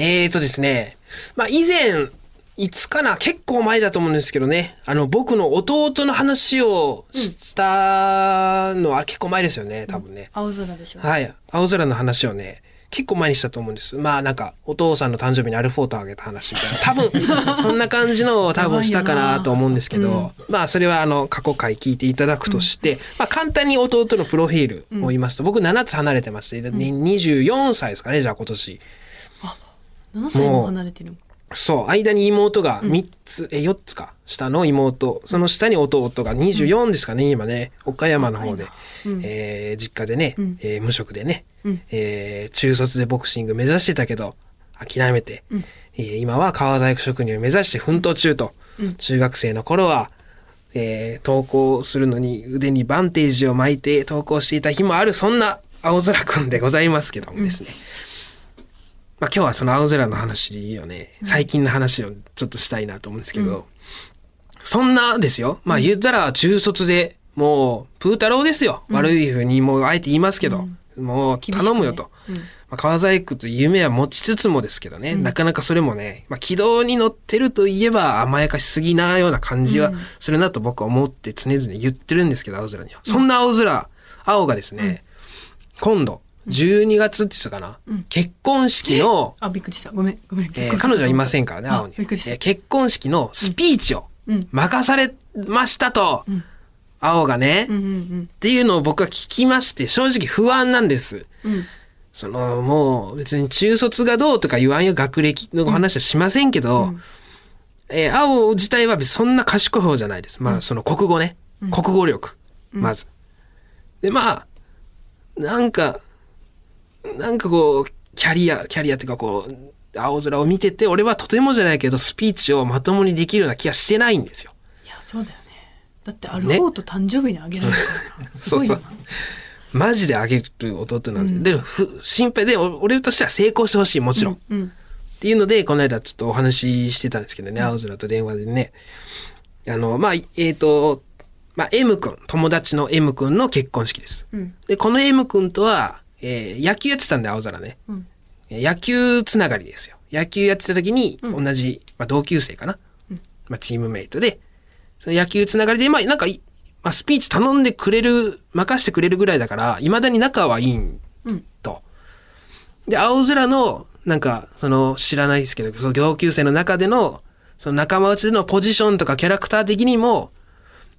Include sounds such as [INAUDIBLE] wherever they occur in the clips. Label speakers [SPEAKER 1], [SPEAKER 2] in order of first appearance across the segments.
[SPEAKER 1] えーとですね、まあ以前、いつかな結構前だと思うんですけどね。あの、僕の弟の話をしたのは結構前ですよね、多分ね。
[SPEAKER 2] 青空でしょ。
[SPEAKER 1] はい。青空の話をね、結構前にしたと思うんです。まあなんか、お父さんの誕生日にアルフォートをあげた話みたいな。[LAUGHS] 多分、そんな感じのを多分したかなと思うんですけど、まあそれはあの、過去回聞いていただくとして、まあ簡単に弟のプロフィールを言いますと、僕7つ離れてまして、で24歳ですかね、じゃあ今年。
[SPEAKER 2] 7歳も離れてる。
[SPEAKER 1] そう、間に妹が3つ、え、4つか、下の妹、その下に弟が24ですかね、今ね、岡山の方で、えー実家でね、えー無職でね、えー中卒でボクシング目指してたけど、諦めて、えー今は革細工職人を目指して奮闘中と、中学生の頃は、えー登校するのに腕にバンテージを巻いて登校していた日もある、そんな青空くんでございますけどもですね。まあ今日はその青空の話をね、最近の話をちょっとしたいなと思うんですけど、そんなですよ。まあ言ったら中卒でもうプー太郎ですよ。悪いふうにもうあえて言いますけど、もう頼むよと。まあ、革細工という夢は持ちつつもですけどね、なかなかそれもね、まあ、軌道に乗ってるといえば甘やかしすぎなような感じはするなと僕は思って常々言ってるんですけど、青空には。そんな青空、青がですね、今度、12月って言ってたかな、結婚式の、
[SPEAKER 2] あ、びっくりした。ごめん、ごめん。
[SPEAKER 1] えー彼女はいませんからね、
[SPEAKER 2] あ
[SPEAKER 1] 青に。
[SPEAKER 2] びっくりした
[SPEAKER 1] えー結婚式のスピーチを
[SPEAKER 2] うん
[SPEAKER 1] 任されましたと、青がね、
[SPEAKER 2] うんうん
[SPEAKER 1] っていうのを僕は聞きまして、正直不安なんです。
[SPEAKER 2] うん。うん。
[SPEAKER 1] その、もう別に中卒がどうとか言わんよ、学歴の話はしませんけど、えー青自体はそんな賢い方じゃないです。まあ、その国語ね。国語力。まず。で、まあ、なんか、なんかこう、キャリア、キャリアっていうかこう、青空を見てて、俺はとてもじゃないけど、スピーチをまともにできるような気がしてないんですよ。
[SPEAKER 2] いや、そうだよね。だってアルフォート誕生日にあげられるから。[LAUGHS] すごいよな。
[SPEAKER 1] マジであげる弟なんで、で、ふ心配で、お俺としては成功してほしい、もちろん。
[SPEAKER 2] うん。
[SPEAKER 1] っていうので、この間ちょっとお話ししてたんですけどね、青空と電話でね。あの、まあ、えっ、と、まあ、M 君、友達の M 君の結婚式です。
[SPEAKER 2] うん。
[SPEAKER 1] で、この M 君とは、えー野球やってたんで、青空ね。
[SPEAKER 2] うん。
[SPEAKER 1] えー野球つながりですよ。野球やってた時に、同じ、まあ、同級生かな。まあ、チームメイトで、その野球つながりで、まあ、なんかい、まあ、スピーチ頼んでくれる、任してくれるぐらいだから、未だに仲はいいん
[SPEAKER 2] うん。
[SPEAKER 1] と。で、青空の、なんか、その、知らないですけど、その同級生の中での、その仲間内でのポジションとかキャラクター的にも、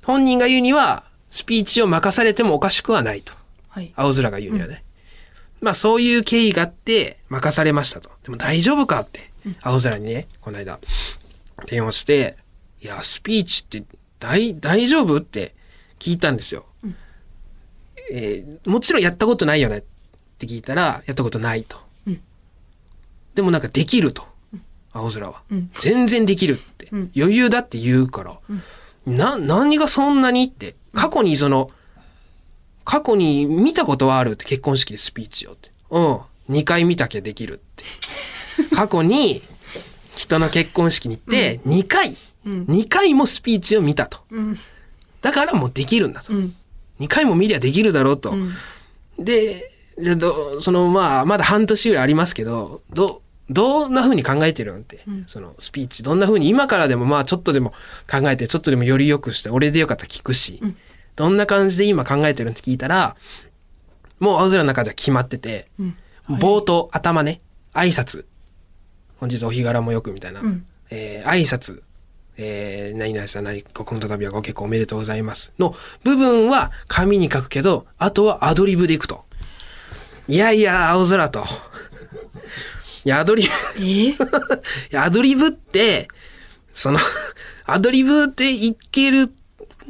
[SPEAKER 1] 本人が言うには、スピーチを任されてもおかしくはないと。
[SPEAKER 2] はい。
[SPEAKER 1] 青空が言うにはね。まあそういう経緯があって任されましたと。でも大丈夫かって、青空にね、この間、電話して、いや、スピーチって大、大丈夫って聞いたんですよ。えーもちろんやったことないよねって聞いたら、やったことないと。
[SPEAKER 2] うん。
[SPEAKER 1] でもなんかできると。青空は、
[SPEAKER 2] うん。
[SPEAKER 1] 全然できるって、
[SPEAKER 2] うん。
[SPEAKER 1] 余裕だって言うから、な、何がそんなにって、過去にその、過去に見たことはあるって結婚式でスピーチをって。うん。2回見たきゃできるって。[LAUGHS] 過去に人の結婚式に行って2回、
[SPEAKER 2] うん
[SPEAKER 1] 2回もスピーチを見たと。
[SPEAKER 2] うん。
[SPEAKER 1] だからもうできるんだと。
[SPEAKER 2] うん。
[SPEAKER 1] 2回も見りゃできるだろうと。
[SPEAKER 2] うん。
[SPEAKER 1] で、じゃあど、そのまあ、まだ半年ぐらいありますけど、ど、どんな風に考えてるのって、
[SPEAKER 2] うん
[SPEAKER 1] そのスピーチ、どんな風に今からでもまあちょっとでも考えて、ちょっとでもより良くして、俺でよかったら聞くし、
[SPEAKER 2] うん
[SPEAKER 1] どんな感じで今考えてるのって聞いたら、もう青空の中では決まってて、
[SPEAKER 2] うん。
[SPEAKER 1] 冒頭、頭ね、挨拶。本日お日柄もよくみたいな。
[SPEAKER 2] うん
[SPEAKER 1] えー挨拶。えー、何々さん、何、ご婚と旅はご結婚おめでとうございます。の部分は紙に書くけど、あとはアドリブでいくと。いやいや、青空と。[LAUGHS] いや、アドリブ、
[SPEAKER 2] え？ー、[LAUGHS]
[SPEAKER 1] いやアドリブって、その、アドリブっていける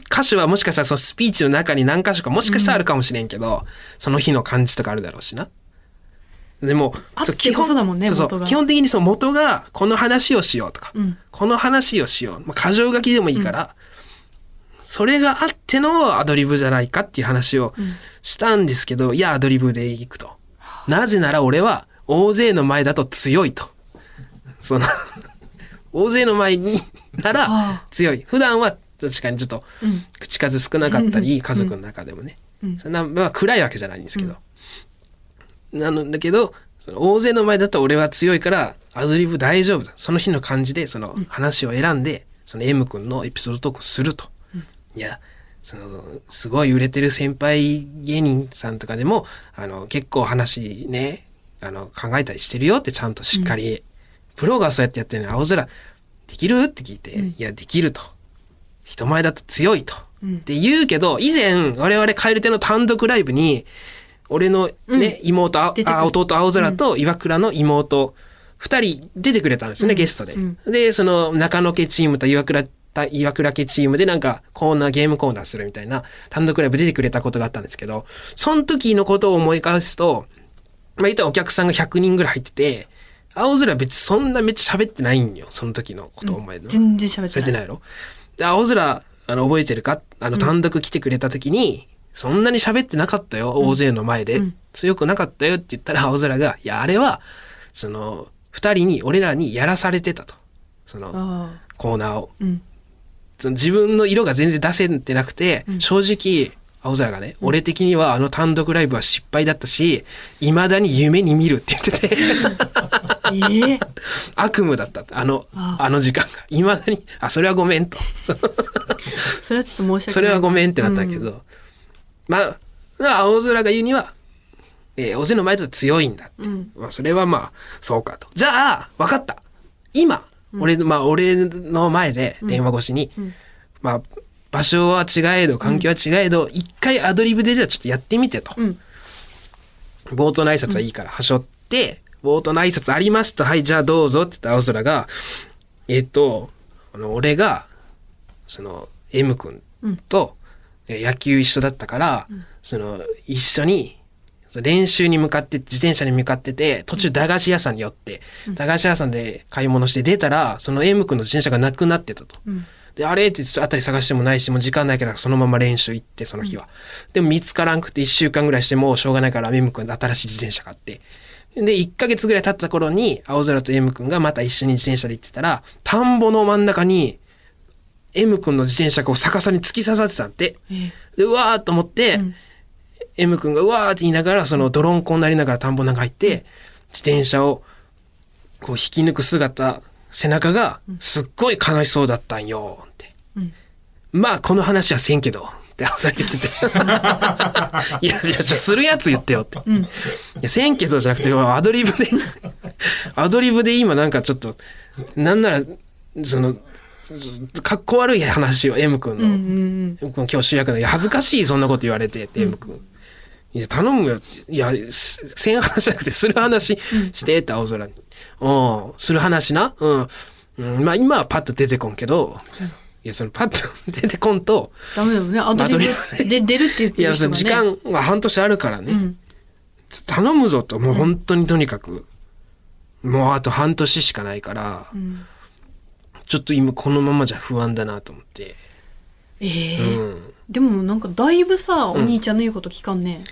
[SPEAKER 1] 箇所はもしかしたらそのスピーチの中に何箇所かもしかしたらあるかもしれんけど、その日の感じとかあるだろうしな。でも、そう
[SPEAKER 2] こそだもんね
[SPEAKER 1] そう基本的にその元がこの話をしようとか、
[SPEAKER 2] うん
[SPEAKER 1] この話をしよう。まあ、箇条書きでもいいから、それがあってのアドリブじゃないかっていう話をしたんですけど、いや、アドリブでいくと。なぜなら俺は大勢の前だと強いと。その、[LAUGHS] 大勢の前になら
[SPEAKER 2] あ
[SPEAKER 1] 強い。普段は確かにちょっと
[SPEAKER 2] うん。
[SPEAKER 1] 口数少なかったり、家族の中でもね。
[SPEAKER 2] うん。
[SPEAKER 1] そんな、まあ暗いわけじゃないんですけど。なのだけど、大勢の前だと俺は強いからアドリブ大丈夫だ。その日の感じでその話を選んで、その M 君のエピソードトークをすると、いやそのすごい売れてる先輩芸人さんとかでもあの結構話ねあの考えたりしてるよってちゃんとしっかり、プロがそうやってやってるのに青空できる？って聞いて、いやできると人前だと強いと、って言うけど以前我々蛙亭の単独ライブに俺のね、妹あ
[SPEAKER 2] 出てくる。
[SPEAKER 1] あ弟青空と岩倉の妹二人出てくれたんですよね、ゲストで。でその中野家チームと岩倉た岩倉家チームでなんかコーナーゲームコーナーするみたいな単独ライブ出てくれたことがあったんですけどその時のことを思い返すとまあ言ったらお客さんが100人ぐらい入ってて青空別にそんなめっちゃ喋ってないんよその時のことを思えるの。
[SPEAKER 2] 全然喋ってない。
[SPEAKER 1] されてないやろ？で青空あの覚えてるか？あの単独来てくれた時に、そんなに喋ってなかったよ大勢の前で、強くなかったよって言ったら青空が「いやあれはその2人に俺らにやらされてた」と。その
[SPEAKER 2] あ
[SPEAKER 1] コーナーを。
[SPEAKER 2] あうん。
[SPEAKER 1] その自分の色が全然出せてなくて、正直青空がね、俺的にはあの単独ライブは失敗だったし未だに夢に見るって言ってて。
[SPEAKER 2] ええ [LAUGHS]
[SPEAKER 1] 悪夢だった。あの
[SPEAKER 2] あ
[SPEAKER 1] あの時間が。未だに「あそれはごめん」と。[LAUGHS]
[SPEAKER 2] それはちょっと申し訳ない。
[SPEAKER 1] それはごめんってなったけど、まあ、青空が言うには、えー、大勢の前だと強いんだって。
[SPEAKER 2] うん。
[SPEAKER 1] まあ、それはまあ、そうかと。じゃあ、分かった。今、俺、まあ、俺の前で電話越しに、まあ、場所は違えど、環境は違えど、一、回アドリブでじゃあちょっとやってみてと。
[SPEAKER 2] うん。
[SPEAKER 1] 冒頭の挨拶はいいから、はしょって、冒頭の挨拶ありました。はい、じゃあどうぞって言った青空が、えっ、と、あの、俺が、その、M 君と、えー野球一緒だったから、その、一緒に、練習に向かって、自転車に向かってて、途中駄菓子屋さんに寄って、駄菓子屋さんで買い物して出たら、その M 君の自転車がなくなってたと。で、あれってあたり探してもないし、もう時間ないからそのまま練習行って、その日は。でも見つからんくて1週間ぐらいしてもうしょうがないから M 君新しい自転車買って。で、1ヶ月ぐらい経った頃に、青空と M 君がまた一緒に自転車で行ってたら、田んぼの真ん中に、M 君の自転車がこう逆さに突き刺さってたんで、で、うわーっと思って、M 君がうわーって言いながら、その泥んこになりながら田んぼの中入って、自転車をこう引き抜く姿、背中がすっごい悲しそうだったんよって。まあ、この話はせんけど、って青空言ってて。[LAUGHS] いや、いや、じゃあするやつ言ってよって。いや、せんけどじゃなくて、アドリブで、アドリブで今なんかちょっと、なんなら、その、かっこ悪い話を M 君の、
[SPEAKER 2] うんうん
[SPEAKER 1] 今日主役だいや恥ずかしいそんなこと言われてって M 君。いや頼むよ。いやすせん話じゃなくてする話してって青空に。うん。する話な。うん、うん、まあ今はパッと出てこんけどいやそのパッと出てこんと
[SPEAKER 2] ダメだよね。アドリブで出るって言って
[SPEAKER 1] いやそ
[SPEAKER 2] る人がね。
[SPEAKER 1] の時間は半年あるからね、
[SPEAKER 2] うん。
[SPEAKER 1] 頼むぞともう本当にとにかく、もうあと半年しかないから、
[SPEAKER 2] ん。
[SPEAKER 1] ちょっと今このままじゃ不安だなと思って、
[SPEAKER 2] ええ
[SPEAKER 1] うん、
[SPEAKER 2] でもなんかだいぶさお兄ちゃんの言うこと聞かんね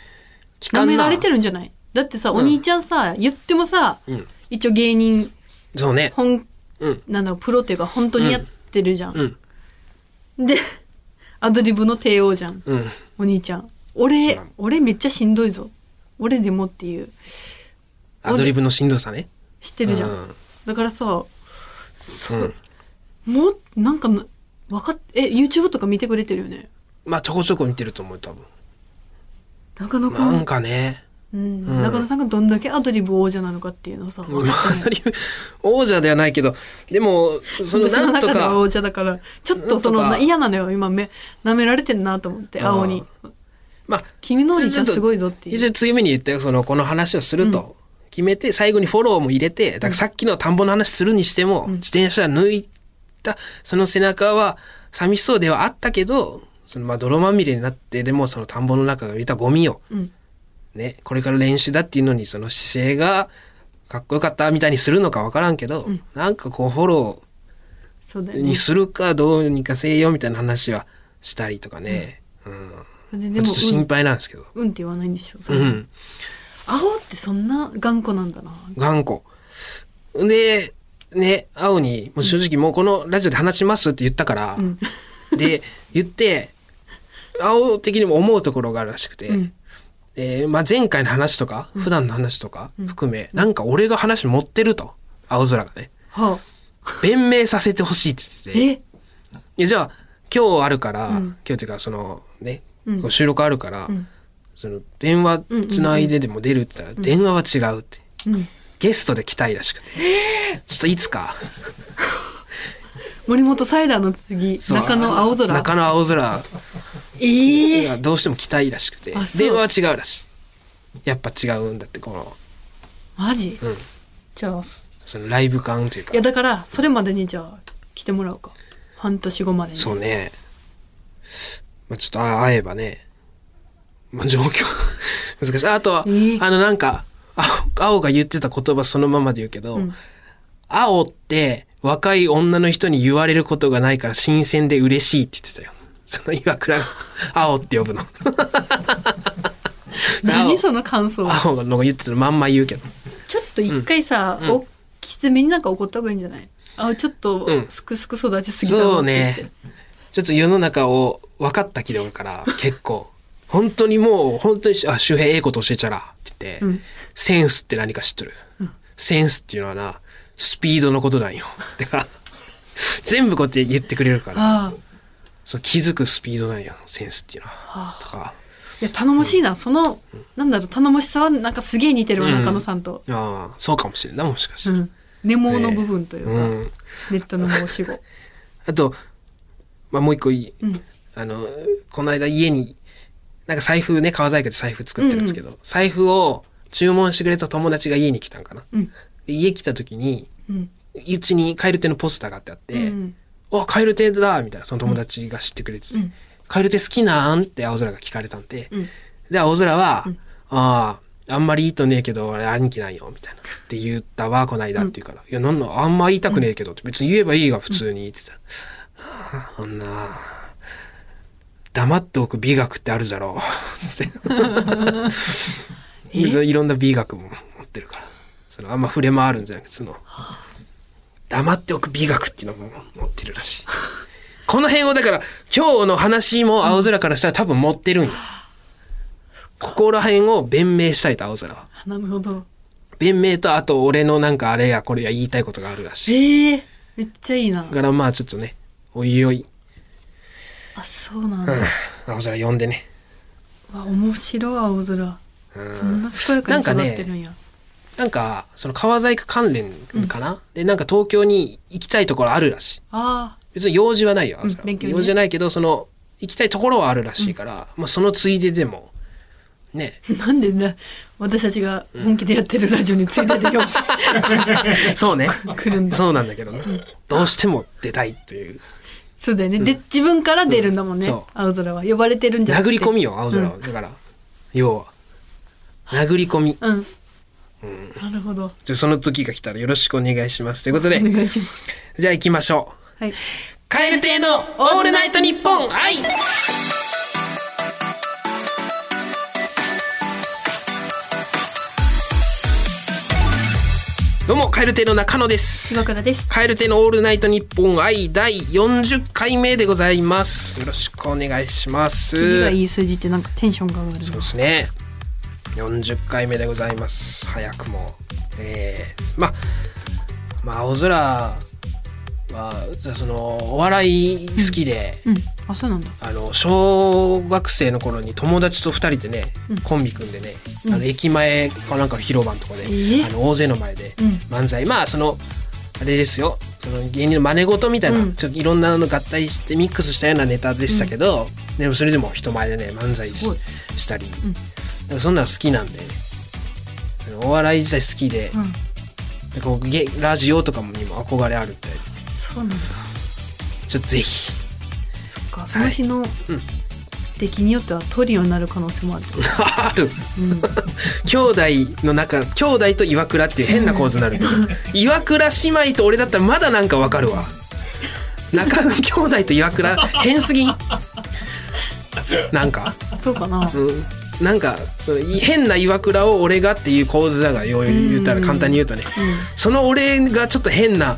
[SPEAKER 1] 聞かんな
[SPEAKER 2] 舐められてるんじゃない？だってさお兄ちゃんさ言ってもさ
[SPEAKER 1] うん、
[SPEAKER 2] 一応芸人
[SPEAKER 1] そうね。
[SPEAKER 2] 本
[SPEAKER 1] うん。
[SPEAKER 2] なんだろうプロっていうか本当にやってるじゃん、
[SPEAKER 1] うん。
[SPEAKER 2] でアドリブの帝王じゃん
[SPEAKER 1] うん。
[SPEAKER 2] お兄ちゃん。俺、
[SPEAKER 1] うん。
[SPEAKER 2] 俺めっちゃしんどいぞ。俺でもっていう。
[SPEAKER 1] アドリブのしんどさね。
[SPEAKER 2] 知ってるじゃん、
[SPEAKER 1] うん。
[SPEAKER 2] だからさ
[SPEAKER 1] うん。
[SPEAKER 2] もうなんかなわかっえ YouTube とか見てくれてるよね？
[SPEAKER 1] まあちょこちょこ見てると思う多分
[SPEAKER 2] 中野く
[SPEAKER 1] なん
[SPEAKER 2] ん、
[SPEAKER 1] かね。
[SPEAKER 2] うん。
[SPEAKER 1] うん。
[SPEAKER 2] 中野さんがどんだけアドリブ王者なのかっていうのをさ分かって
[SPEAKER 1] アドリブ王者ではないけどでもそのなんとか。
[SPEAKER 2] 王者だからちょっとその
[SPEAKER 1] な
[SPEAKER 2] 嫌なのよ。今め舐められてんなと思って青に。
[SPEAKER 1] まあ
[SPEAKER 2] 君のお兄ちゃんすごいぞっていう。
[SPEAKER 1] 一応強めに言ったよそのこの話をすると決めて最後にフォローも入れてだからさっきの田んぼの話するにしても、自転車抜いたその背中は寂しそうではあったけどそのまあ泥まみれになってでもその田んぼの中が浮いたゴミを、
[SPEAKER 2] うん。
[SPEAKER 1] ね、これから練習だっていうのにその姿勢がかっこよかったみたいにするのか分からんけど、なんかこうフォローにするかどうにかせよみたいな話はしたりとかね、うん。
[SPEAKER 2] ででも
[SPEAKER 1] ちょっと心配なんですけど。
[SPEAKER 2] うん、うんって言わないんでしょそれ
[SPEAKER 1] うん。
[SPEAKER 2] 青ってそんな頑固なんだな。
[SPEAKER 1] 頑固。で、ね、青に、もう正直もうこのラジオで話しますって言ったから、
[SPEAKER 2] ん。
[SPEAKER 1] で、言って、青的にも思うところがあるらしくて、
[SPEAKER 2] うん。
[SPEAKER 1] えーまあ、前回の話とか、普段の話とか含め、なんか俺が話持ってると。青空がね。
[SPEAKER 2] は
[SPEAKER 1] 弁明させてほしいって
[SPEAKER 2] あ、
[SPEAKER 1] 言ってて。
[SPEAKER 2] え？
[SPEAKER 1] じゃあ今日あるから、
[SPEAKER 2] うん。
[SPEAKER 1] 今日っていうかそのね、
[SPEAKER 2] うん。
[SPEAKER 1] 収録あるから、
[SPEAKER 2] ん。
[SPEAKER 1] その電話つないででも出るって言ったら、電話は違うって。
[SPEAKER 2] うん。
[SPEAKER 1] ゲストで来たいらしくて、ちょっといつか。
[SPEAKER 2] 森本サイダーの次、中野青空。
[SPEAKER 1] 中野青空
[SPEAKER 2] ええ
[SPEAKER 1] がどうしても来たいらしくて。電話は違うらしい。やっぱ違うんだってこの、
[SPEAKER 2] マジ？
[SPEAKER 1] うん、
[SPEAKER 2] じゃあ、い
[SPEAKER 1] そのライブ感というか。
[SPEAKER 2] やだから、それまでにじゃあ、来てもらうか。半年後までに。
[SPEAKER 1] そうね。まあ、ちょっとあ会えばね、まあ、状況 [LAUGHS] 難しい。あとは、
[SPEAKER 2] えー。
[SPEAKER 1] あのなんか、青青が言ってた言葉そのままで言うけど、
[SPEAKER 2] うん。
[SPEAKER 1] 青って若い女の人に言われることがないから新鮮で嬉しいって言ってたよ。その岩倉が青って呼ぶの。[LAUGHS]
[SPEAKER 2] 何その感想。
[SPEAKER 1] 青がの言ってたのまんま言うけど。
[SPEAKER 2] ちょっと一回さ、
[SPEAKER 1] うん
[SPEAKER 2] おきつめになんか怒った方がいいんじゃない？あ、ちょっと
[SPEAKER 1] うん、
[SPEAKER 2] すくすく育ちすぎたぞ
[SPEAKER 1] そう
[SPEAKER 2] って言って。
[SPEAKER 1] ね。ちょっと世の中を分かった気でおるから、結構。[LAUGHS] 本当にもう、本当に、あ、周平ええこと教えちゃら、って言って、
[SPEAKER 2] うん
[SPEAKER 1] センスって何か知っとる？センスっていうのはな、スピードのことなんよ。だから、全部こうやって言ってくれるから。そう気づくスピードなんよ、センスっていうのは。
[SPEAKER 2] あ
[SPEAKER 1] とか、
[SPEAKER 2] いや、頼もしいな。その、なんだろう、頼もしさはなんかすげえ似てるわ、
[SPEAKER 1] うん
[SPEAKER 2] 中野さんと。
[SPEAKER 1] ああ、そうかもしれんな、もしかして。
[SPEAKER 2] うん。ネモの部分というか、
[SPEAKER 1] うん。
[SPEAKER 2] ネットの申し子。[LAUGHS]
[SPEAKER 1] あと、まあ、もう一個いい、
[SPEAKER 2] うん。
[SPEAKER 1] あの、この間家に、なんか財布ね、川細工で財布作ってるんですけど、財布を注文してくれた友達が家に来たんかな。
[SPEAKER 2] うん。
[SPEAKER 1] で家来た時に、
[SPEAKER 2] うん。
[SPEAKER 1] うちに蛙亭のポスターがあってあって、
[SPEAKER 2] うん
[SPEAKER 1] お、蛙亭だみたいな、その友達が知ってくれてて、
[SPEAKER 2] うん。
[SPEAKER 1] 蛙亭好きなん？って青空が聞かれたんで、
[SPEAKER 2] うん。
[SPEAKER 1] で、青空は、
[SPEAKER 2] うん。
[SPEAKER 1] ああ、あんまりいいとねえけど、俺兄貴なんよ、みたいな。って言ったわ、こないだって言うから、いや、なんの、あんま言いたくねえけど、って。別に言えばいいが、普通に、って言った。ら、はあ、あんな、黙っておく美学ってあるじゃろう、つって。いろんな美学も持ってるから。そのあんま触れ回るんじゃなくて、その、黙っておく美学っていうのも持ってるらしい。この辺をだから、今日の話も青空からしたら多分持ってるんよ。ここら辺を弁明したいと青空は。
[SPEAKER 2] なるほど。
[SPEAKER 1] 弁明とあと俺のなんかあれやこれや言いたいことがあるらしい。
[SPEAKER 2] ええめっちゃいいな
[SPEAKER 1] だ。からまあちょっとね、おいおい、
[SPEAKER 2] あ、そうなんだ。
[SPEAKER 1] 青空呼んでね。
[SPEAKER 2] あ、面白い、青空。そんな健やかに育ってるんや。
[SPEAKER 1] なんか、その川細工関連かな、で、なんか東京に行きたいところあるらしい。
[SPEAKER 2] あ
[SPEAKER 1] 別に用事はないよ、青空は
[SPEAKER 2] 勉強にね
[SPEAKER 1] 用事はないけど、その、行きたいところはあるらしいから、まあそのついででも、ね。
[SPEAKER 2] あ。[LAUGHS] なんでな、私たちが本気でやってるラジオについてでよ、[LAUGHS]
[SPEAKER 1] そうね。
[SPEAKER 2] 来るんだ。
[SPEAKER 1] そうなんだけどね。どうしても出たいという。
[SPEAKER 2] そうだよね。で、自分から出るんだもんね。青空は。呼ばれてるんじゃなくて
[SPEAKER 1] 殴り込みよ、青空は。だから、要は。殴り込み。
[SPEAKER 2] うん。なるほど。
[SPEAKER 1] じゃあその時が来たらよろしくお願いします。ということで
[SPEAKER 2] お、願いします。
[SPEAKER 1] じゃあ行きましょう。
[SPEAKER 2] はい。
[SPEAKER 1] カエル亭のオールナイトニッポン愛どうも、カエル亭の中野です。
[SPEAKER 2] 岩倉です。
[SPEAKER 1] カエル亭のオールナイトニッポン愛第40回目でございます。よろしくお願いします。
[SPEAKER 2] 次がいい数字ってなんかテンションが上がる
[SPEAKER 1] そう
[SPEAKER 2] な
[SPEAKER 1] ですね。40回目でございます。早くも。えー、まあ、まあ、青空は、その、お笑い好きで、
[SPEAKER 2] うん。あ、そうなんだ。
[SPEAKER 1] あの、小学生の頃に友達と二人でね、
[SPEAKER 2] うん。
[SPEAKER 1] コンビ組んでね、
[SPEAKER 2] うん。
[SPEAKER 1] あの、駅前かなんかの広場のとこで、
[SPEAKER 2] ー。
[SPEAKER 1] あの、大勢の前で
[SPEAKER 2] うん。
[SPEAKER 1] 漫才、まあ、その、あれですよ、その芸人の真似事みたいな、
[SPEAKER 2] うん。
[SPEAKER 1] ちょっといろんなの合体してミックスしたようなネタでしたけど、でもそれでも人前でね、漫才したり、かそんなの好きなんで、あのお笑い自体好きで、
[SPEAKER 2] うん。
[SPEAKER 1] でこうゲラジオとかにも憧れあるみたいで、
[SPEAKER 2] そうなんだ。
[SPEAKER 1] ちょっとぜひ、
[SPEAKER 2] そっか。その日の出来によってはトリオになる可能性もある。[LAUGHS]
[SPEAKER 1] ある。
[SPEAKER 2] うん。
[SPEAKER 1] 兄弟の中兄弟と岩倉っていう変な構図になるけど。[LAUGHS] 岩倉姉妹と俺だったらまだなんかわかるわ。中野兄弟と岩倉変すぎん？なんか、
[SPEAKER 2] そうかな。
[SPEAKER 1] うん、なんかその変な岩倉を俺がっていう構図だがよう言ったら簡単に言うとね。その俺がちょっと変な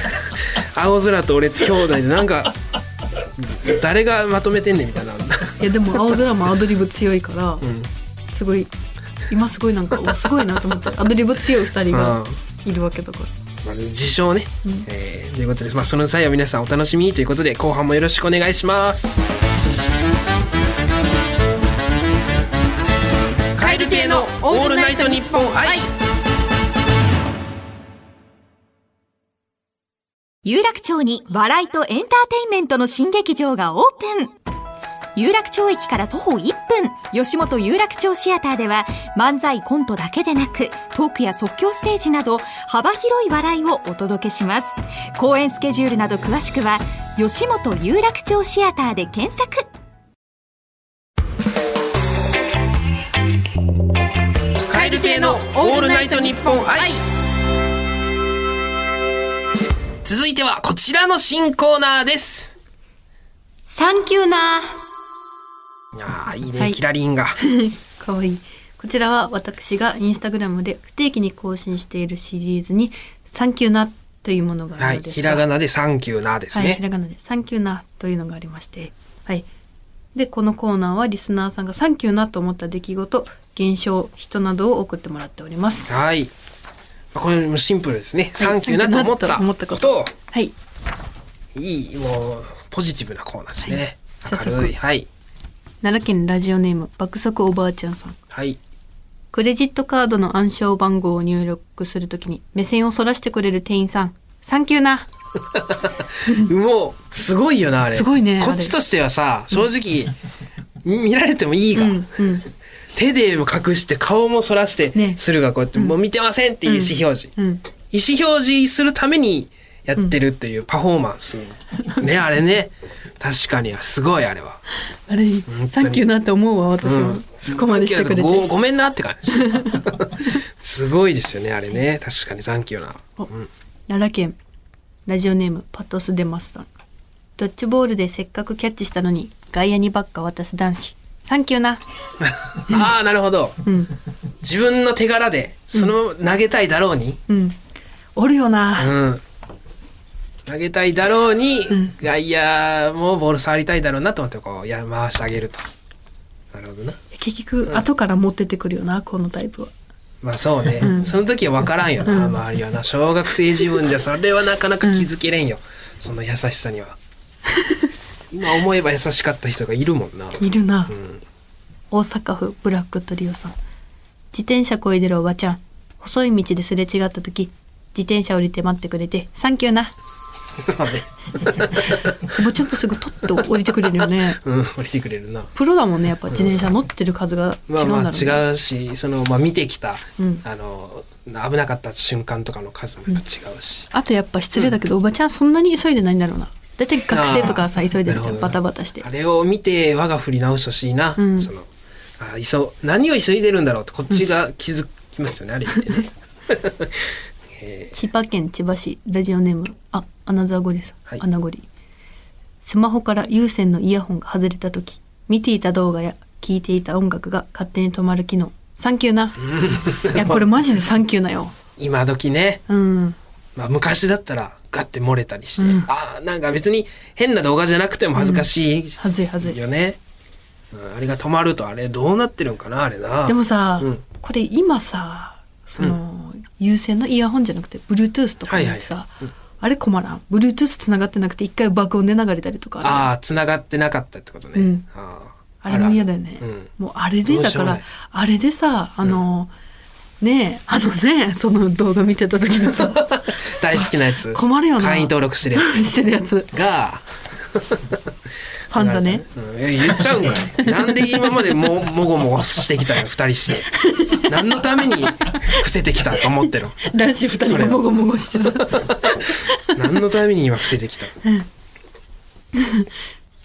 [SPEAKER 1] [LAUGHS] 青空と俺って兄弟でなんか誰がまとめてんねんみたいな、
[SPEAKER 2] いやでも青空もアドリブ強いから、
[SPEAKER 1] うん、
[SPEAKER 2] すごい今すごいなんかおすごいなと思ってアドリブ強い二人がいるわけだから。
[SPEAKER 1] まあ、自称ね、えーということで、まあ、その際は皆さんお楽しみにということで後半もよろしくお願いします蛙亭のオールナイトニッポン愛。
[SPEAKER 3] 有楽町に笑いとエンターテインメントの新劇場がオープン。有楽町駅から徒歩1分。吉本有楽町シアターでは漫才コントだけでなくトークや即興ステージなど幅広い笑いをお届けします。公演スケジュールなど詳しくは吉本有楽町シアターで検索。
[SPEAKER 1] 蛙亭のオールナイトニッポン愛。続いてはこちらの新コーナーです。
[SPEAKER 2] サンキューな。
[SPEAKER 1] いやーいいね、
[SPEAKER 2] はい。
[SPEAKER 1] キラリンが。[LAUGHS]
[SPEAKER 2] かわいい。こちらは私がインスタグラムで不定期に更新しているシリーズにサンキューなというものがあ
[SPEAKER 1] はい
[SPEAKER 2] るのです
[SPEAKER 1] ひらがなでサンキューなです
[SPEAKER 2] はい、
[SPEAKER 1] ね、
[SPEAKER 2] ひらがなでサンキューなというのがありまして、はい。で、このコーナーはリスナーさんがサンキューなと思った出来事、現象、人などを送ってもらっております。
[SPEAKER 1] はい。これもシンプルですね。サンキューなと思った
[SPEAKER 2] 思ったこ
[SPEAKER 1] ことを、
[SPEAKER 2] はい。
[SPEAKER 1] いい、もう、ポジティブなコーナーですね。
[SPEAKER 2] 早速
[SPEAKER 1] 明るい。はい。
[SPEAKER 2] 奈良県ラジオネーム、爆速おばあちゃんさん。
[SPEAKER 1] はい。
[SPEAKER 2] クレジットカードの暗証番号を入力するときに目線をそらしてくれる店員さん。サンキューな。[LAUGHS]
[SPEAKER 1] もう、すごいよな、あれ。
[SPEAKER 2] すごいね
[SPEAKER 1] こっちとしてはさ、正直、見られてもいいが、
[SPEAKER 2] うん、うん、
[SPEAKER 1] 手でも隠して顔もそらして
[SPEAKER 2] ね
[SPEAKER 1] するがこうやって、もう見てませんっていう意思表示。
[SPEAKER 2] うん。
[SPEAKER 1] 意思表示するためにやってるっていうパフォーマンス。ね、あれね。確かに、すごい、あれは。
[SPEAKER 2] あれ、サンキューなって思うわ、私も。
[SPEAKER 1] うん
[SPEAKER 2] そこまでしてくれて。
[SPEAKER 1] ごごめんなって感じすごいですよねあれね確かにサンキューな、うん、
[SPEAKER 2] 奈良県ラジオネームパトスデマスさんドッジボールでせっかくキャッチしたのに外野にばっか渡す男子サンキューな。
[SPEAKER 1] ああなるほど。
[SPEAKER 2] うん。
[SPEAKER 1] 自分の手柄でそのまま投げたいだろうに、
[SPEAKER 2] うん。おるよな、
[SPEAKER 1] うん。投げたいだろうに、
[SPEAKER 2] ん。
[SPEAKER 1] 外野もボール触りたいだろうなと思ってこうや回してあげると。なるほどな。
[SPEAKER 2] 結局後から持ってってくるよなこのタイプは。
[SPEAKER 1] まあそうね、その時は分からんよな、周りはな。小学生自分じゃそれはなかなか気づけれんよ、その優しさには。[LAUGHS] 今思えば優しかった人がいるもんな。い
[SPEAKER 2] るな、
[SPEAKER 1] ん
[SPEAKER 2] 大阪府ブラックトリオさん。自転車こいでるおばちゃん。細い道ですれ違った時自転車降りて待ってくれてサンキューな。おばちゃんとすぐとっと降りてくれるよね。
[SPEAKER 1] うん降りてくれるな。
[SPEAKER 2] プロだもんねやっぱ自転車乗ってる数が違うん
[SPEAKER 1] まあ
[SPEAKER 2] だろうね、
[SPEAKER 1] まあ違うしその、まあ、見てきた、
[SPEAKER 2] うん。
[SPEAKER 1] あの危なかった瞬間とかの数もやっぱ違うし、
[SPEAKER 2] あとやっぱ失礼だけど、おばちゃんそんなに急いでないんだろうな。だいたい学生とかさ、急いでるじゃん。バタバタして。
[SPEAKER 1] あ。れを見て我が振り直してほしいな、
[SPEAKER 2] うん。
[SPEAKER 1] そのあ急何を急いでるんだろうってこっちが気づきますよね、あれってね [LAUGHS] え
[SPEAKER 2] 千葉県千葉市、ラジオネーム、あ、アナザーゴリさん。
[SPEAKER 1] はい
[SPEAKER 2] アナゴリ。スマホから有線のイヤホンが外れた時、見ていた動画や聴いていた音楽が勝手に止まる機能。サンキューな。いや、これマジでサンキューなよ。
[SPEAKER 1] ー今時ね、
[SPEAKER 2] うん。
[SPEAKER 1] まあ、昔だったらガッて漏れたりして、
[SPEAKER 2] うん
[SPEAKER 1] あーなんか別に変な動画じゃなくても恥ずかしい
[SPEAKER 2] はずいはずい。
[SPEAKER 1] よね、うんあれが止まるとあれどうなってるんかなあれな。
[SPEAKER 2] でもさ、
[SPEAKER 1] うん。
[SPEAKER 2] これ今さその、有線のイヤホンじゃなくて Bluetooth とかにさ、
[SPEAKER 1] はいはい
[SPEAKER 2] あれ困らん。Bluetooth つながってなくて一回爆音で流れたりとかあ
[SPEAKER 1] ああ繋がってなかったってことね、
[SPEAKER 2] うん。
[SPEAKER 1] あ
[SPEAKER 2] れも嫌だよね、
[SPEAKER 1] うん
[SPEAKER 2] もうあれでだからあれでさあの、ねえあのねその動画見てた時にさ [LAUGHS]
[SPEAKER 1] 大好きなやつ。
[SPEAKER 2] 困るよな。
[SPEAKER 1] 会員登録してるや [LAUGHS]
[SPEAKER 2] してるやつ
[SPEAKER 1] つ。が [LAUGHS]
[SPEAKER 2] ファンザね、
[SPEAKER 1] うん。いや言っちゃうんかいなんで今までももごもごしてきたよ二人して。何のために伏せてきたと思ってる。の
[SPEAKER 2] 男子二人がもごもごしてた
[SPEAKER 1] 何のために今伏せてきた？の [LAUGHS]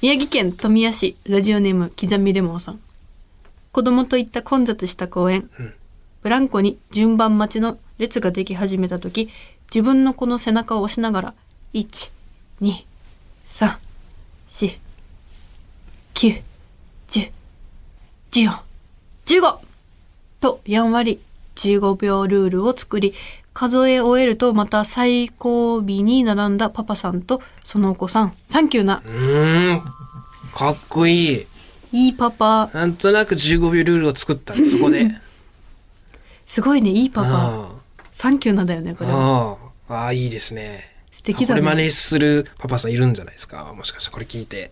[SPEAKER 2] 宮城県富谷市ラジオネーム刻みレモンさん。子供と行った混雑した公園、
[SPEAKER 1] うん。
[SPEAKER 2] ブランコに順番待ちの列ができ始めた時自分の子の背中を押しながら12345101415とやんわり15秒ルールを作り数え終えるとまた最後尾に並んだパパさんとそのお子さん。サンキューな。
[SPEAKER 1] うーんかっこいい。
[SPEAKER 2] いいパパ。
[SPEAKER 1] なんとなく15秒ルールを作ったのそこで。[LAUGHS]
[SPEAKER 2] すごいねいいパパ。
[SPEAKER 1] あ
[SPEAKER 2] サンキューなんだよねこ
[SPEAKER 1] あ
[SPEAKER 2] れ
[SPEAKER 1] ああいいですね。
[SPEAKER 2] 素敵だ
[SPEAKER 1] これ真似
[SPEAKER 2] ね
[SPEAKER 1] するパパさんいるんじゃないですか？もしかしてこれ聞いて。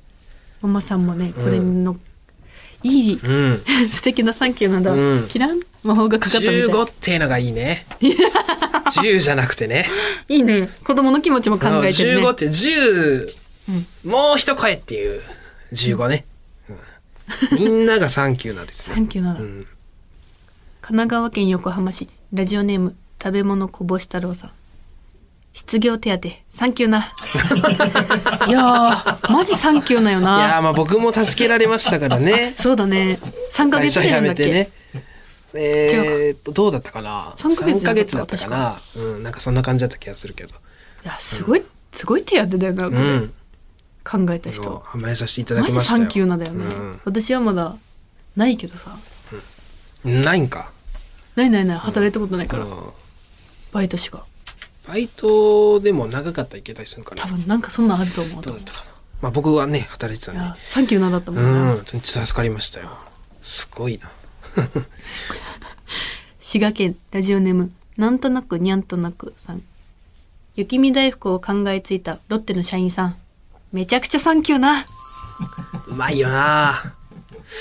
[SPEAKER 2] ママさんもねこれの、いい
[SPEAKER 1] うん。[LAUGHS]
[SPEAKER 2] 素敵なサンキューなんだ、
[SPEAKER 1] うん。
[SPEAKER 2] キラン魔法がかかったみたい。
[SPEAKER 1] 15っていうのがいいね。[LAUGHS] 10じゃなくてね。
[SPEAKER 2] いいね。子供の気持ちも考えてるね。
[SPEAKER 1] 15って10、もう一声っていう。15ね。うん。みんながサンキューなんですね。
[SPEAKER 2] サンキューなの、
[SPEAKER 1] うん。
[SPEAKER 2] 神奈川県横浜市ラジオネーム食べ物こぼし太郎さん失業手当。サンキューな。[LAUGHS] いやーマジサンキューなよ
[SPEAKER 1] いやまあ僕も助けられましたからね。
[SPEAKER 2] そうだね。3ヶ月でなんだっ
[SPEAKER 1] ね。えーっと、どうだったかな？
[SPEAKER 2] 三ヶ月
[SPEAKER 1] 三ヶ月だったかな？うん、なんかそんな感じだった気がするけど。
[SPEAKER 2] いやすごい、すごい手当だよなこれ、
[SPEAKER 1] うん。
[SPEAKER 2] 考えた人。
[SPEAKER 1] 甘えさせていただ
[SPEAKER 2] マジ
[SPEAKER 1] きましたよ。
[SPEAKER 2] サンキューなだよね、私はまだないけどさ。
[SPEAKER 1] うん。ないんか。
[SPEAKER 2] ないないない働いたことないから、
[SPEAKER 1] うん。
[SPEAKER 2] バイトしか
[SPEAKER 1] バイトでも長かったらいけたりするのかな。
[SPEAKER 2] 多分なんかそんなんあると思う
[SPEAKER 1] どうだったかな。まあ僕はね、働いてたんで。
[SPEAKER 2] いやサンキューなだったも
[SPEAKER 1] うん
[SPEAKER 2] な、
[SPEAKER 1] ん、助かりましたよ。すごいな。[LAUGHS]
[SPEAKER 2] 滋賀県ラジオネームなんとなくにゃんとなくさん。雪見大福を考えついたロッテの社員さん。めちゃくちゃサンキューな。
[SPEAKER 1] うまいよな。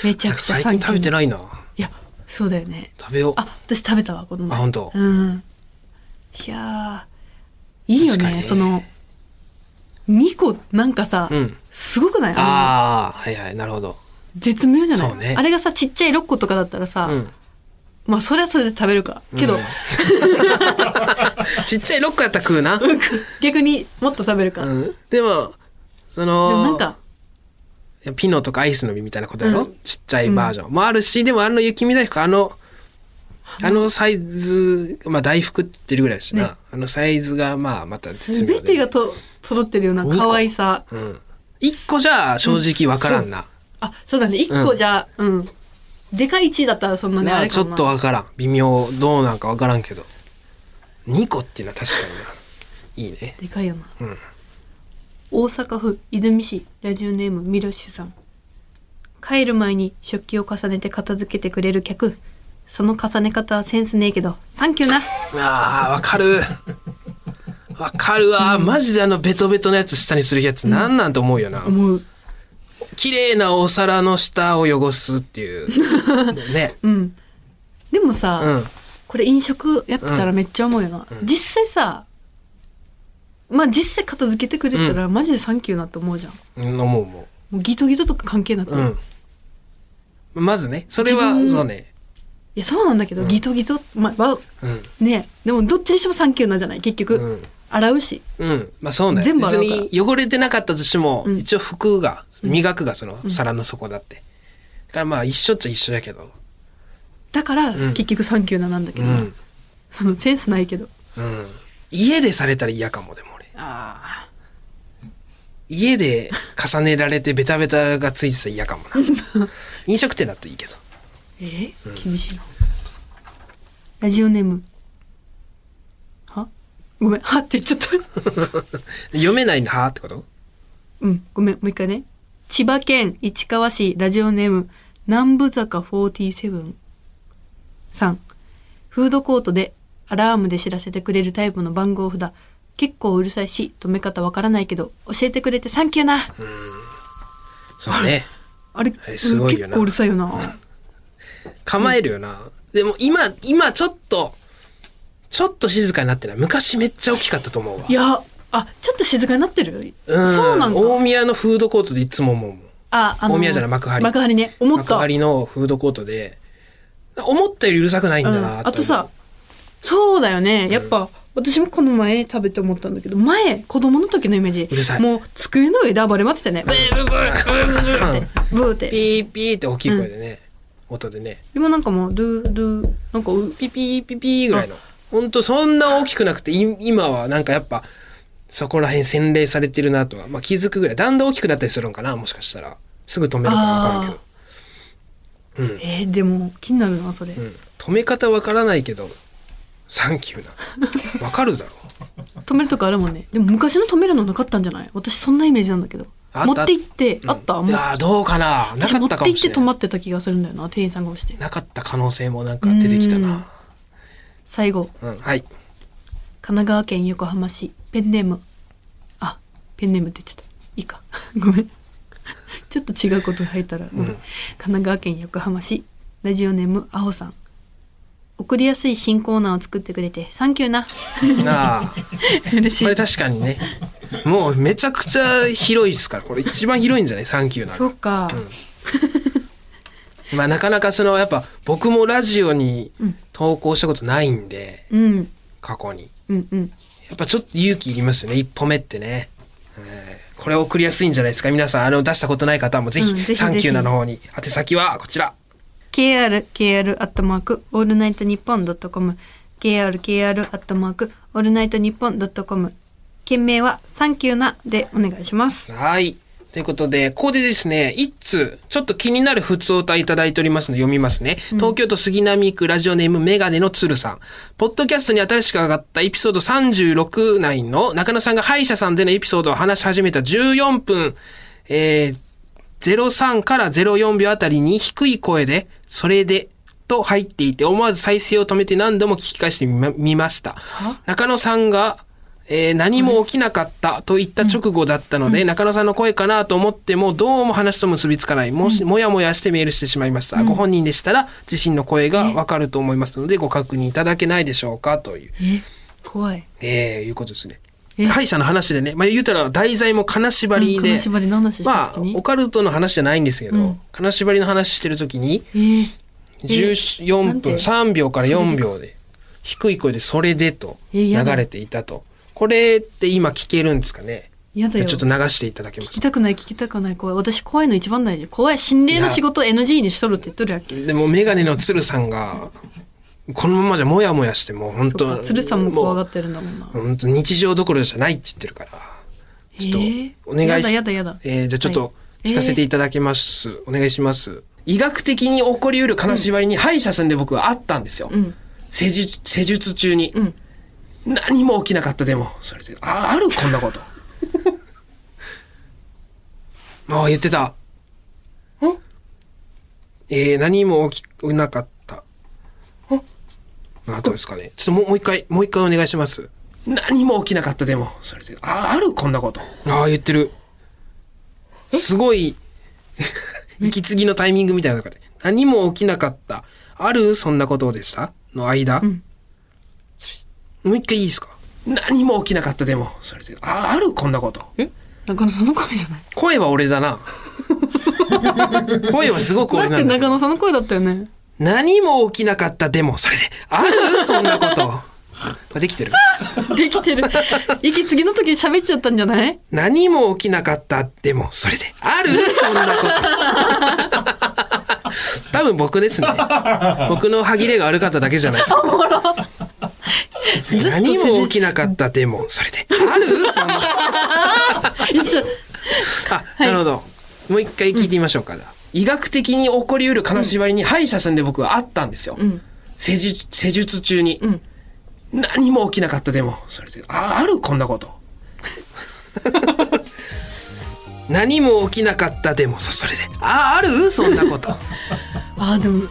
[SPEAKER 2] めちゃくちゃサンキュー。
[SPEAKER 1] 最近食べてないな。
[SPEAKER 2] いやそうだよね。
[SPEAKER 1] 食べよう。
[SPEAKER 2] あ私食べたわこの前。
[SPEAKER 1] あ本当。
[SPEAKER 2] うん。いやーいいよねその2個なんかさ、
[SPEAKER 1] うん。
[SPEAKER 2] すごくない？あ
[SPEAKER 1] ああ、はいはい、なるほど。
[SPEAKER 2] の絶妙じゃない、
[SPEAKER 1] ね。
[SPEAKER 2] あれがさちっちゃい6個とかだったらさ、
[SPEAKER 1] うん。
[SPEAKER 2] まあそれはそれで食べるか。けど、
[SPEAKER 1] う [LAUGHS] んちっちゃいロックやったら食うな。[LAUGHS]
[SPEAKER 2] 逆にもっと食べるか、
[SPEAKER 1] うん。でも、その、
[SPEAKER 2] でもなんか
[SPEAKER 1] ピノとかアイスの実みたいなことやろ、
[SPEAKER 2] うん。
[SPEAKER 1] ちっちゃいバージョン。もあるし、でもあの雪見大福、あの、あのサイズ、まあ大福って言ってるぐらいだしな、
[SPEAKER 2] ね。
[SPEAKER 1] あのサイズがまあまた絶妙
[SPEAKER 2] 全
[SPEAKER 1] で
[SPEAKER 2] てがと揃ってるような可愛さ。
[SPEAKER 1] うん。一個じゃ正直わからんな。
[SPEAKER 2] あそうだね。1個じゃうん、でかい1だったらそんなにあ
[SPEAKER 1] な。ちょっとわからん。微妙、どうなんかわからんけど。2個っていうのは確かにな。いいね。
[SPEAKER 2] でかいよな、
[SPEAKER 1] うん。
[SPEAKER 2] 大阪府泉市ラジオネームミロッシュさん。帰る前に食器を重ねて片付けてくれる客その重ね方はセンスねえけどサンキューな
[SPEAKER 1] ああ、わかる。わかるわ。マジであのベトベトのやつ下にするやつなんなんと思うよな。
[SPEAKER 2] 思う
[SPEAKER 1] 綺麗なお皿の下を汚すっていう。[LAUGHS] ね。
[SPEAKER 2] うんでもさ、
[SPEAKER 1] うん。
[SPEAKER 2] これ飲食やってたらめっちゃ思うよな、実際さまあ実際片付けてくれてたらマジでサンキューなって思うじゃん
[SPEAKER 1] うん思う思
[SPEAKER 2] もうギトギトとか関係なく、
[SPEAKER 1] う。うん。まずね、それは、そうね。
[SPEAKER 2] いやそうなんだけど、ギトギトまあわ
[SPEAKER 1] うん。
[SPEAKER 2] ねでもどっちにしてもサンキューなんじゃない？結局、
[SPEAKER 1] うん
[SPEAKER 2] 洗うし
[SPEAKER 1] うん。まあそうね。別
[SPEAKER 2] 全部洗うから
[SPEAKER 1] に汚れてなかったとしても、
[SPEAKER 2] うん
[SPEAKER 1] 一応服が、磨くがその皿の底だって。だからまあ一緒っちゃ一緒やけど。
[SPEAKER 2] だから、
[SPEAKER 1] ん
[SPEAKER 2] 結局サンキューななんだけど、
[SPEAKER 1] うん。
[SPEAKER 2] そのセンスないけど
[SPEAKER 1] うん。家でされたら嫌かも、でも俺。
[SPEAKER 2] あ
[SPEAKER 1] 家で重ねられてベタベタがついてたら嫌かもな。[LAUGHS] 飲食店だといいけど。
[SPEAKER 2] え？厳しいなラジオネーム。は？ごめん。は？って言っちゃった。[LAUGHS]
[SPEAKER 1] 読めない。んだ、は？ってこと？
[SPEAKER 2] うん。ごめん。もう一回ね。千葉県市川市ラジオネーム。南部坂47さん。フードコートでアラームで知らせてくれるタイプの番号札。結構うるさいし止め方わからないけど教えてくれてサンキューな。
[SPEAKER 1] そうね。
[SPEAKER 2] あれ？
[SPEAKER 1] あれすごいよな。
[SPEAKER 2] 結構うるさいよな
[SPEAKER 1] 構えるよな。でも今、今ちょっと、ちょっと静かになってない。昔めっちゃ大きかったと思うわ。
[SPEAKER 2] い。やあちょっと静かになってる、
[SPEAKER 1] うん。
[SPEAKER 2] そうなんか
[SPEAKER 1] 大宮のフードコートでいつも思うもん。
[SPEAKER 2] ああ
[SPEAKER 1] 大宮じゃない幕張。
[SPEAKER 2] 幕張ね。思った。
[SPEAKER 1] 幕張のフードコートで、思ったよりうるさくないんだな、
[SPEAKER 2] う。ん。あとさ、そうだよね。やっぱ、私もこの前食べて思ったんだけど前子供の時のイメージ。
[SPEAKER 1] うるさい。
[SPEAKER 2] もう机の上で暴れ回ってたよね。ブーブーブーブーブーって。ブーって。
[SPEAKER 1] ピーピーって大きい声でね、音でね、
[SPEAKER 2] 今なんかもうドゥドゥなんかう
[SPEAKER 1] ピピーピピーぐらいの。ほんとそんな大きくなくて、い今はなんかやっぱ、そこら辺洗練されてるなとは、まあ気づくぐらい。だんだん大きくなったりするんかな、もしかしたら。すぐ止めるかわからんけど。うん。
[SPEAKER 2] えー、でも気になるなそれ、
[SPEAKER 1] うん。止め方わからないけど、サンキューな。[LAUGHS] わかるだろう。
[SPEAKER 2] 止めるとこあるもんねでも昔の止めるのなかったんじゃない？私そんなイメージなんだけど
[SPEAKER 1] あ
[SPEAKER 2] 持って行って、あったもう
[SPEAKER 1] いやーどうかな。なか
[SPEAKER 2] 持
[SPEAKER 1] ったかもしれない。
[SPEAKER 2] って行って止まってた気がするんだよな店員さんが押して。
[SPEAKER 1] なかった可能性もなんか出てきた
[SPEAKER 2] うん。
[SPEAKER 1] な
[SPEAKER 2] 最後。
[SPEAKER 1] うんはい。
[SPEAKER 2] 神奈川県横浜市ペンネーム。あペンネームって言ってた。いいか。[LAUGHS] ごめん。[LAUGHS] ちょっと違うこと入ったらごめん、神奈川県横浜市ラジオネームあほさん。送りやすい新コーナーを作ってくれてサンキューな。
[SPEAKER 1] なあ。[LAUGHS]
[SPEAKER 2] 嬉しい。
[SPEAKER 1] これ確かにねもうめちゃくちゃ広いですから。これ一番広いんじゃない？サンキューなら
[SPEAKER 2] そうか、
[SPEAKER 1] まあなかなかそのやっぱ僕もラジオに投稿したことないんで、
[SPEAKER 2] うん。
[SPEAKER 1] 過去に。
[SPEAKER 2] うんうん。
[SPEAKER 1] やっぱちょっと勇気いりますよね。一歩目ってね、えーこれ送りやすいんじゃないですか？皆さんあの出したことない方もぜひサンキューなの方に。宛先はこちら。
[SPEAKER 2] KR KR アットマークオールナイトニッポンドットコム。KR KR アットマークオールナイトニッポンドットコム件名はサンキューなでお願いします
[SPEAKER 1] はい。ということで、ここでですね、一通、ちょっと気になる普通歌いただいておりますので読みますね。東京都杉並区ラジオネームメガネの鶴さん。ポッドキャストに新しく上がったエピソード36内の中野さんが歯医者さんでのエピソードを話し始めた14分、えー、03から04秒あたりに低い声で、それで、と入っていて、思わず再生を止めて何度も聞き返してみました。中野さんが、えー何も起きなかったと言った直後だったので、中野さんの声かなと思っても、どうも話と結びつかない。もし、もやもやしてメールしてしまいました。ご本人でしたら、自身の声がわかると思いますので、ご確認いただけないでしょうかという、
[SPEAKER 2] え怖い。
[SPEAKER 1] えーいうことですね。
[SPEAKER 2] え。
[SPEAKER 1] 歯医者の話でね、まあ、言うたら題材も金縛りで、まあオカルトの話じゃないんですけど、
[SPEAKER 2] うん。
[SPEAKER 1] 金縛りの話してる時に、
[SPEAKER 2] えー。
[SPEAKER 1] 14分
[SPEAKER 2] なんて
[SPEAKER 1] ？3秒から4秒で低い声で「それで」と流れていたとこれって今聞けるんですかね？
[SPEAKER 2] やだよ。
[SPEAKER 1] ちょっと流していただけます
[SPEAKER 2] 聞きたくない聞きたくない。怖い私怖いの一番大事怖い。心霊の仕事 NG にしとるって言っとるやんけ。
[SPEAKER 1] でもメガネの鶴さんがこのままじゃモヤモヤしてもう本当
[SPEAKER 2] か。鶴さんも怖が
[SPEAKER 1] も
[SPEAKER 2] ってるんだもんな。
[SPEAKER 1] う本当日常どころじゃないって言ってるから。ちょっと
[SPEAKER 2] えー？
[SPEAKER 1] お願いし、
[SPEAKER 2] やだやだやだ。
[SPEAKER 1] えーじゃあちょっと
[SPEAKER 2] はい。
[SPEAKER 1] 聞かせていただきます、お願いします。医学的に起こりうる金縛りに歯医者さんで僕はあったんですよ、
[SPEAKER 2] うん。
[SPEAKER 1] 施術施術中に、
[SPEAKER 2] うん
[SPEAKER 1] 何も起きなかったでも。それでああるこんなこと。[LAUGHS] ああ言ってた。え？ー、何も起きなかった。あどうですかね。ちょっともう一回もう一回お願いします。何も起きなかったでも。それでああるこんなこと。ああ言ってる。すごい息継ぎのタイミングみたいなのがで。何も起きなかった。あるそんなことでした？の間、
[SPEAKER 2] ん
[SPEAKER 1] もう一回いいですか？何も起きなかったでも。それであある？こんなこと。
[SPEAKER 2] え？中野さんの声じゃない？
[SPEAKER 1] 声は俺だな。声はすごく
[SPEAKER 2] だって
[SPEAKER 1] 俺なんだ
[SPEAKER 2] 中野さんの声だったよね。
[SPEAKER 1] 何も起きなかったでも。それである？そんなこと。[LAUGHS] できてる？
[SPEAKER 2] できてる。息継ぎの時喋っちゃったんじゃない？
[SPEAKER 1] 何も起きなかったでも。それである？そんなこと。多分僕ですね。僕の歯切れが悪かっただけじゃないですか [LAUGHS] 何も起きなかったでもそれで。ある？そんなあ、なるほど。もう一回聞いてみましょうか、医学的に起こりうる金縛りに歯医者さんで僕はあったんですよ、
[SPEAKER 2] ん。
[SPEAKER 1] 施術施術中に、
[SPEAKER 2] ん。
[SPEAKER 1] 何も起きなかったでもそれで。あある？こんなこと。[LAUGHS] 何も起きなかったでもそそれで。あある？そんなこと。[LAUGHS]
[SPEAKER 2] あーでも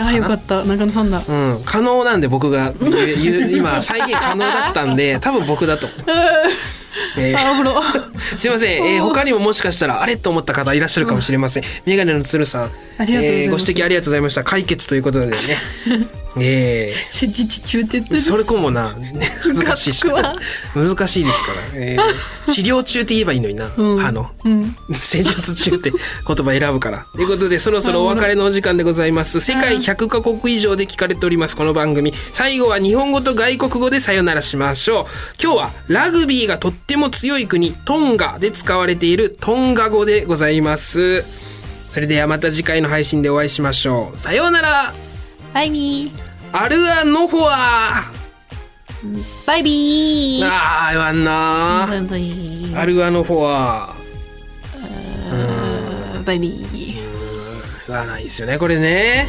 [SPEAKER 2] あーよかった。中野さんだ。
[SPEAKER 1] うん。可能なんで僕が今再現可能だったんで [LAUGHS] 多分僕だと。思います、えー [LAUGHS] すいません、えー他にももしかしたらあれと思った方いらっしゃるかもしれません。メガネの鶴さん、
[SPEAKER 2] ありがとうございます。
[SPEAKER 1] えーご指摘ありがとうございました。解決ということでね。え
[SPEAKER 2] 施術中って言ってる
[SPEAKER 1] ーそれこもな、ね難しいし難しいですから、えー治療中って言えばいいのにな、
[SPEAKER 2] うん
[SPEAKER 1] 歯の。
[SPEAKER 2] うん
[SPEAKER 1] 施術中って言葉選ぶから。ということで、そろそろお別れのお時間でございます。世界100カ国以上で聞かれております、この番組。最後は日本語と外国語でさよならしましょう。今日はラグビーがとっても強い国、トンガで使われているトンガ語でございます。それではまた次回の配信でお会いしましょう。さようなら
[SPEAKER 2] バイビ
[SPEAKER 1] アルアノフォア
[SPEAKER 2] ーバイビー
[SPEAKER 1] あー言わんな。
[SPEAKER 2] バイビー
[SPEAKER 1] ʻalu ā nofo ā
[SPEAKER 2] バイビー
[SPEAKER 1] 言わないですよね、これね。